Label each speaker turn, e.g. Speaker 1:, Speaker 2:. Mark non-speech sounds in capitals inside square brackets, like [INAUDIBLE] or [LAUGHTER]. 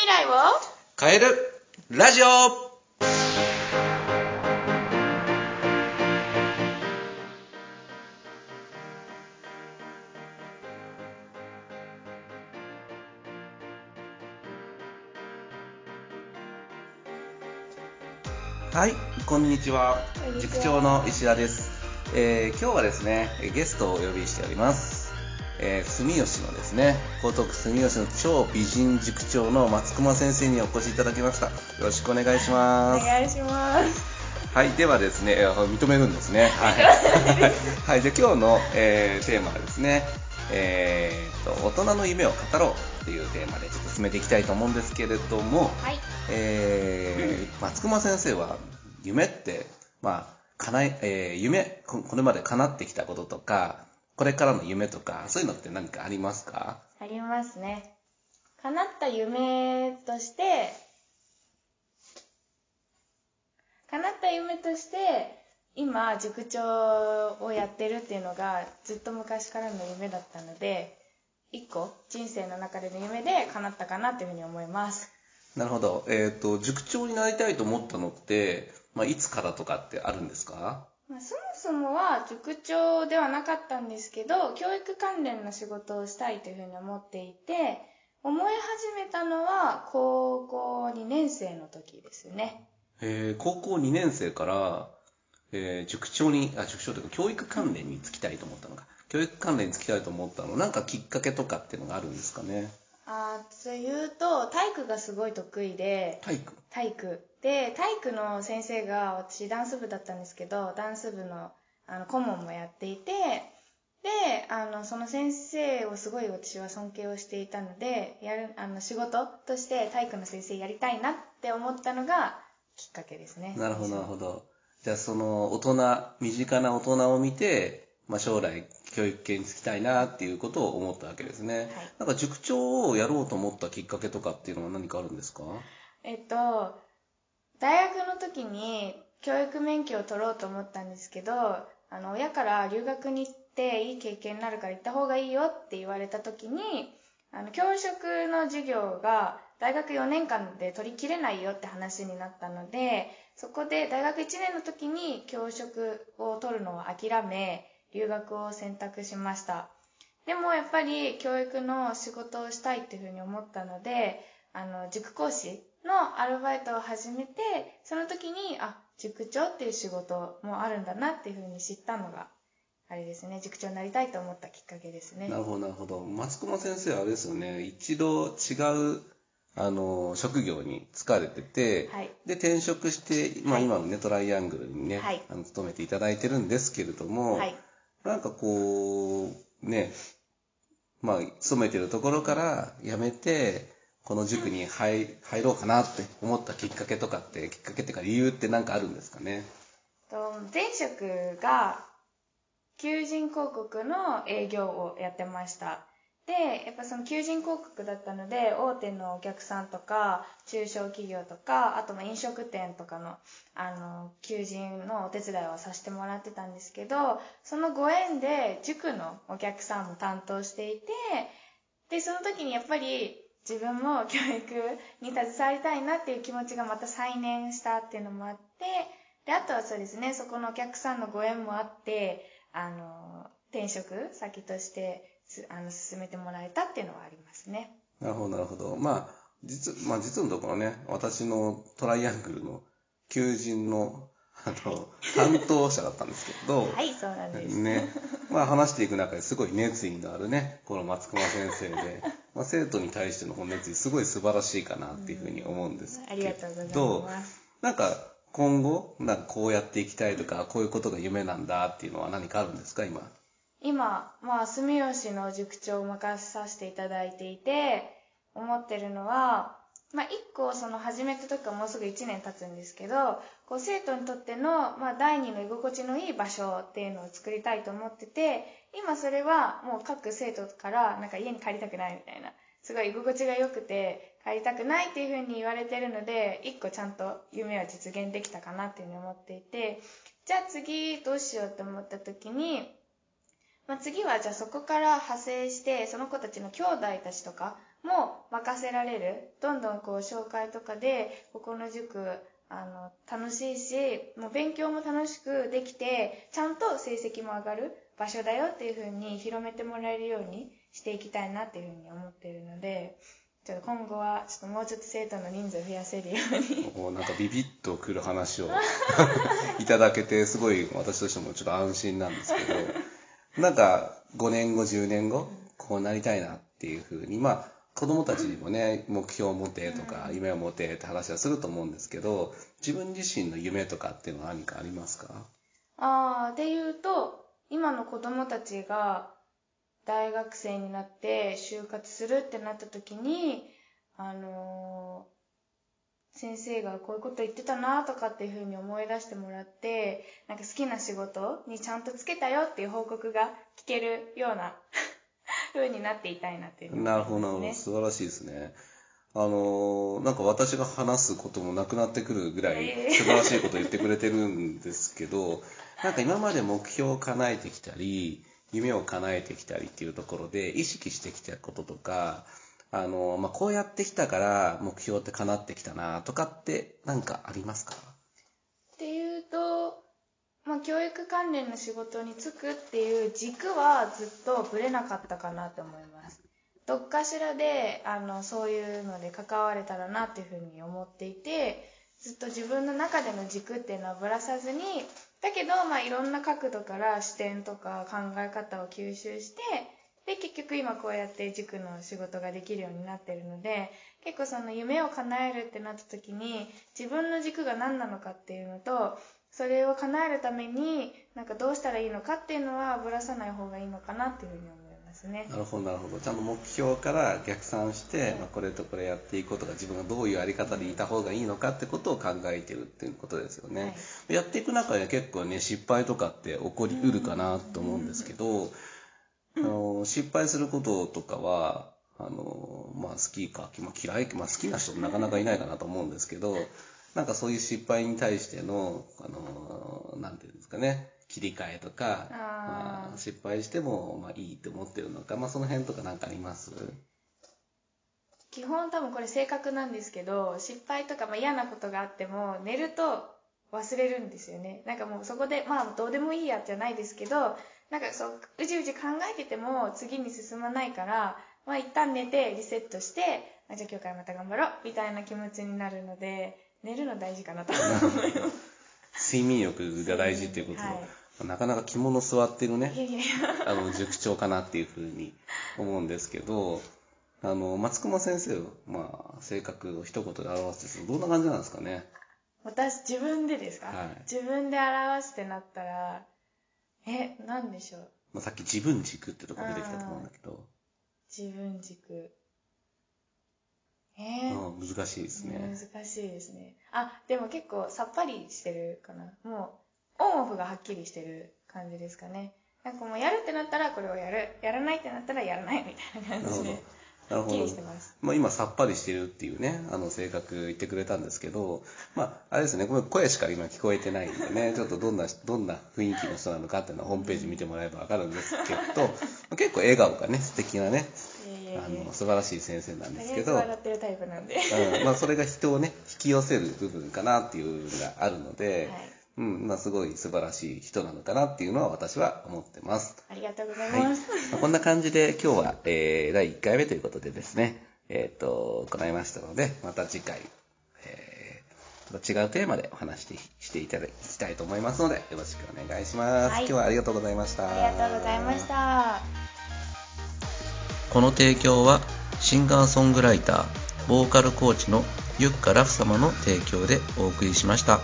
Speaker 1: 未来を
Speaker 2: 変えるラジオはい、こんにちは塾長の石田です。えー今日はですね、ゲストをお呼びしております。えー住吉のですね、江東区住吉の超美人塾長の松隈先生にお越しいただきました。よろしくお願いし
Speaker 1: お
Speaker 2: ます。
Speaker 1: 願いします。
Speaker 2: はい、ではですね、えー認めるんですね。はい。はい、じゃあ今日の、えーテーマはですね、えーと、大人の夢を語ろうっていうテーマでちょっと進めていきたいと思うんですけれども、
Speaker 1: はい。
Speaker 2: えー松隈先生は夢って、まあ、叶え、えー夢こ、これまで叶ってきたこととか、これからの夢とか、そういうのって何かありますか？
Speaker 1: ありますね。叶った夢として、叶った夢として、今、塾長をやってるっていうのが、ずっと昔からの夢だったので、一個、人生の中での夢で叶ったかなというふうに思います。
Speaker 2: なるほど。えっ、と、塾長になりたいと思ったのって、まあ、いつからとかってあるんですか？
Speaker 1: まあ、そもそもは塾長ではなかったんですけど、教育関連の仕事をしたいというふうに思っていて、思い始めたのは高校2年生の時ですね。
Speaker 2: えー高校2年生から、えー塾長に、あ、塾長というか教育関連に就きたいと思ったのか。教育関連に就きたいと思ったの、なんかきっかけとかっていうのがあるんですかね？
Speaker 1: あーというと、体育がすごい得意で、
Speaker 2: 体育？
Speaker 1: 体育。で、体育の先生が、私ダンス部だったんですけど、ダンス部のあの顧問もやっていて、で、あの、その先生をすごい私は尊敬をしていたので、やる、あの、仕事として体育の先生やりたいなって思ったのがきっかけですね。
Speaker 2: なるほど、なる
Speaker 1: ど。
Speaker 2: ほど。じゃあその大人、身近な大人を見て、まあ、将来教育系に就きたいなっていうことを思ったわけですね。
Speaker 1: はい
Speaker 2: なんか塾長をやろうと思ったきっかけとかっていうのは何かあるんですか？
Speaker 1: えっと、大学の時に教育免許を取ろうと思ったんですけど、あの、親から留学に行っていい経験になるから行った方がいいよって言われた時に、あの、教職の授業が大学4年間で取り切れないよって話になったので、そこで大学1年の時に教職を取るのを諦め、留学を選択しました。でもやっぱり教育の仕事をしたいっていうふうに思ったので、あの、塾講師のアルバイトを始めて、その時に、あ、塾長っていう仕事もあるんだなっていうふうに知ったのが、あれですね、塾長になりたいと思ったきっかけですね
Speaker 2: な。るほど、なるほど。松隈先生はあれですよね、一度違う、あの、職業に疲れてて、
Speaker 1: はい。
Speaker 2: で、転職して、まあ
Speaker 1: はい
Speaker 2: 今のね、トライアングルにね、
Speaker 1: はい
Speaker 2: あの勤めていただいてるんですけれども、
Speaker 1: はい。
Speaker 2: なんかこう、ね、まあ、勤めてるところから辞めて、この塾に入入ろうかなって思ったきっかけとかって、きっかけっていうか理由って何かあるんですかね？
Speaker 1: と前職が、求人広告の営業をやってました。で、やっぱその求人広告だったので、大手のお客さんとか、中小企業とか、あとま飲食店とかの、あの、求人のお手伝いをさせてもらってたんですけど、そのご縁で塾のお客さんも担当していて、で、その時にやっぱり自分も教育に携わりたいなっていう気持ちがまた再燃したっていうのもあって、で、あとはそうですね、そこのお客さんのご縁もあって、あの、転職先としてあの進めてもらえたっていうのはありますね。
Speaker 2: なるほど、なるほど。まあ、実、まあ実のところね、私のトライアングルの求人の、あの、担当者だったんですけど、[LAUGHS]
Speaker 1: はい、そうなんです。
Speaker 2: ね。まあ話していく中ですごい熱意のあるね、この松隈先生で、[LAUGHS] まあ生徒に対しての本熱意すごい素晴らしいかなっていうふうに思うんですけど、
Speaker 1: ありがとうございます。
Speaker 2: なんか今後、なんかこうやっていきたいとか、こういうことが夢なんだっていうのは何かあるんですか、今？
Speaker 1: 今、まあ、住吉の塾長を任させていただいていて、思ってるのは、まあ、一個、その、始めた時からもうすぐ1年経つんですけど、こう、生徒にとっての、まあ、第二の居心地のいい場所っていうのを作りたいと思ってて、今それはもう各生徒から、なんか家に帰りたくないみたいな、すごい居心地が良くて、帰りたくないっていう風に言われてるので、一個ちゃんと夢は実現できたかなっていうふうに思っていて、じゃあ次どうしようって思った時に、まあ、次はじゃあそこから派生して、その子たちの兄弟たちとかも任せられる。どんどんこう紹介とかで、ここの塾、あの、楽しいし、もう勉強も楽しくできて、ちゃんと成績も上がる場所だよっていう風に広めてもらえるようにしていきたいなっていう風に思ってるので、ちょっと今後はちょっともうちょっと生徒の人数を増やせるように。
Speaker 2: なんかビビッとくる話を [LAUGHS] いただけて、すごい私としてもちょっと安心なんですけど、なんか5年後、10年後、こうなりたいなっていうふうに、まあ、子供たちにもね、目標を持てとか、夢を持てって話はすると思うんですけど、自分自身の夢とかっていうのは何かありますか？
Speaker 1: あー、で言うと、今の子供たちが大学生になって就活するってなった時に、あのー先生がこういうこと言ってたなとかっていうふうに思い出してもらって、なんか好きな仕事にちゃんとつけたよっていう報告が聞けるような [LAUGHS] 風になっていたいなっていうふうに
Speaker 2: なるほど。なるほど。素晴らしいですね。あのーなんか私が話すこともなくなってくるぐらい
Speaker 1: ええ
Speaker 2: 素晴らしいこと言ってくれてるんですけど、なんか今まで目標を叶えてきたり、夢を叶えてきたりっていうところで意識してきたこととか、あのまあ、こうやってきたから目標って叶ってきたなとかってなんかありますか？
Speaker 1: っていうと、まあ、教育関連の仕事に就くっていう軸はずっとぶれなかったかなと思います。どっかしらで、あの、そういうので関われたらなっていうふうに思っていて、ずっと自分の中での軸っていうのはぶらさずに、だけど、まあ、いろんな角度から視点とか考え方を吸収して、で、結局今こうやって塾の仕事ができるようになってるので、結構その夢を叶えるってなった時に、自分の軸が何なのかっていうのと、それを叶えるために、なんかどうしたらいいのかっていうのはぶらさない方がいいのかなっていうふうに思いますね。
Speaker 2: なるほど、なるほど。ちゃんと目標から逆算して、まあ、これとこれやっていこうとか、自分がどういうやり方でいた方がいいのかってことを考えてるっていうことですよね。
Speaker 1: はい
Speaker 2: やっていく中で結構ね、失敗とかって起こりうるかなと思うんですけど、あの失敗することとかは、あの、まあ好きか、まあ嫌い、まあ好きな人なかなかいないかなと思うんですけど、なんかそういう失敗に対しての、あの、なんていうんですかね、切り替えとか、
Speaker 1: あー。
Speaker 2: まあ、失敗しても、まあいいって思ってるのか、まあその辺とかなんかあります？
Speaker 1: 基本多分これ性格なんですけど、失敗とかまあ嫌なことがあっても、寝ると忘れるんですよね。なんかもうそこで、まあどうでもいいやじゃないですけど、なんかそう、うじうじ考えてても次に進まないから、まあ一旦寝てリセットして、あじゃあ今日からまた頑張ろうみたいな気持ちになるので、寝るの大事かなと思います。
Speaker 2: 睡眠欲が大事っていうこと、
Speaker 1: はい
Speaker 2: なかなか肝の座ってるね
Speaker 1: い、やいやいや。
Speaker 2: あの、塾長かなっていうふうに思うんですけど、あの、松隈先生は、まあ、性格を一言で表すと、どんな感じなんですかね？
Speaker 1: 私自分でですか、
Speaker 2: はい
Speaker 1: 自分で表すってなったら、え、なんでしょう。
Speaker 2: まあ、さっき自分軸ってとこ出てきたと思うんだけど、
Speaker 1: 自分軸。えー
Speaker 2: うん、難しいですね。
Speaker 1: 難しいですね。あ、でも結構さっぱりしてるかな。もう、オンオフがはっきりしてる感じですかね。なんかもうやるってなったらこれをやる。やらないってなったらやらないみたいな感じで。。
Speaker 2: なるほど。
Speaker 1: ま
Speaker 2: あ今さっぱりしてるっていうね、あの性格言ってくれたんですけど、まああれですね、これ声しか今聞こえてないんでね、[LAUGHS] ちょっとどんな、どんな雰囲気の人なのかっていうのはホームページ見てもらえばわかるんですけど、結構笑顔がね、素敵なね、あの素晴らしい先生なんですけど、
Speaker 1: ず笑ってるタイプなんで。
Speaker 2: うん、まあそれが人をね、引き寄せる部分かなっていうのがあるので、
Speaker 1: はい
Speaker 2: うん、まあすごい素晴らしい人なのかなっていうのは私は思ってます。
Speaker 1: ありがとうござい
Speaker 2: はい。ま
Speaker 1: ます。
Speaker 2: あこんな感じで今日は、えー、第1回目ということでですね、えっ、と、行いましたので、また次回、えー、また違うテーマでお話ししていただきたいと思いますので、よろしくお願いします。
Speaker 1: はい
Speaker 2: 今日はありがとうございました。
Speaker 1: ありがとうございました。
Speaker 2: この提供はシンガーソングライターボーカルコーチのユッカラフ様の提供でお送りしました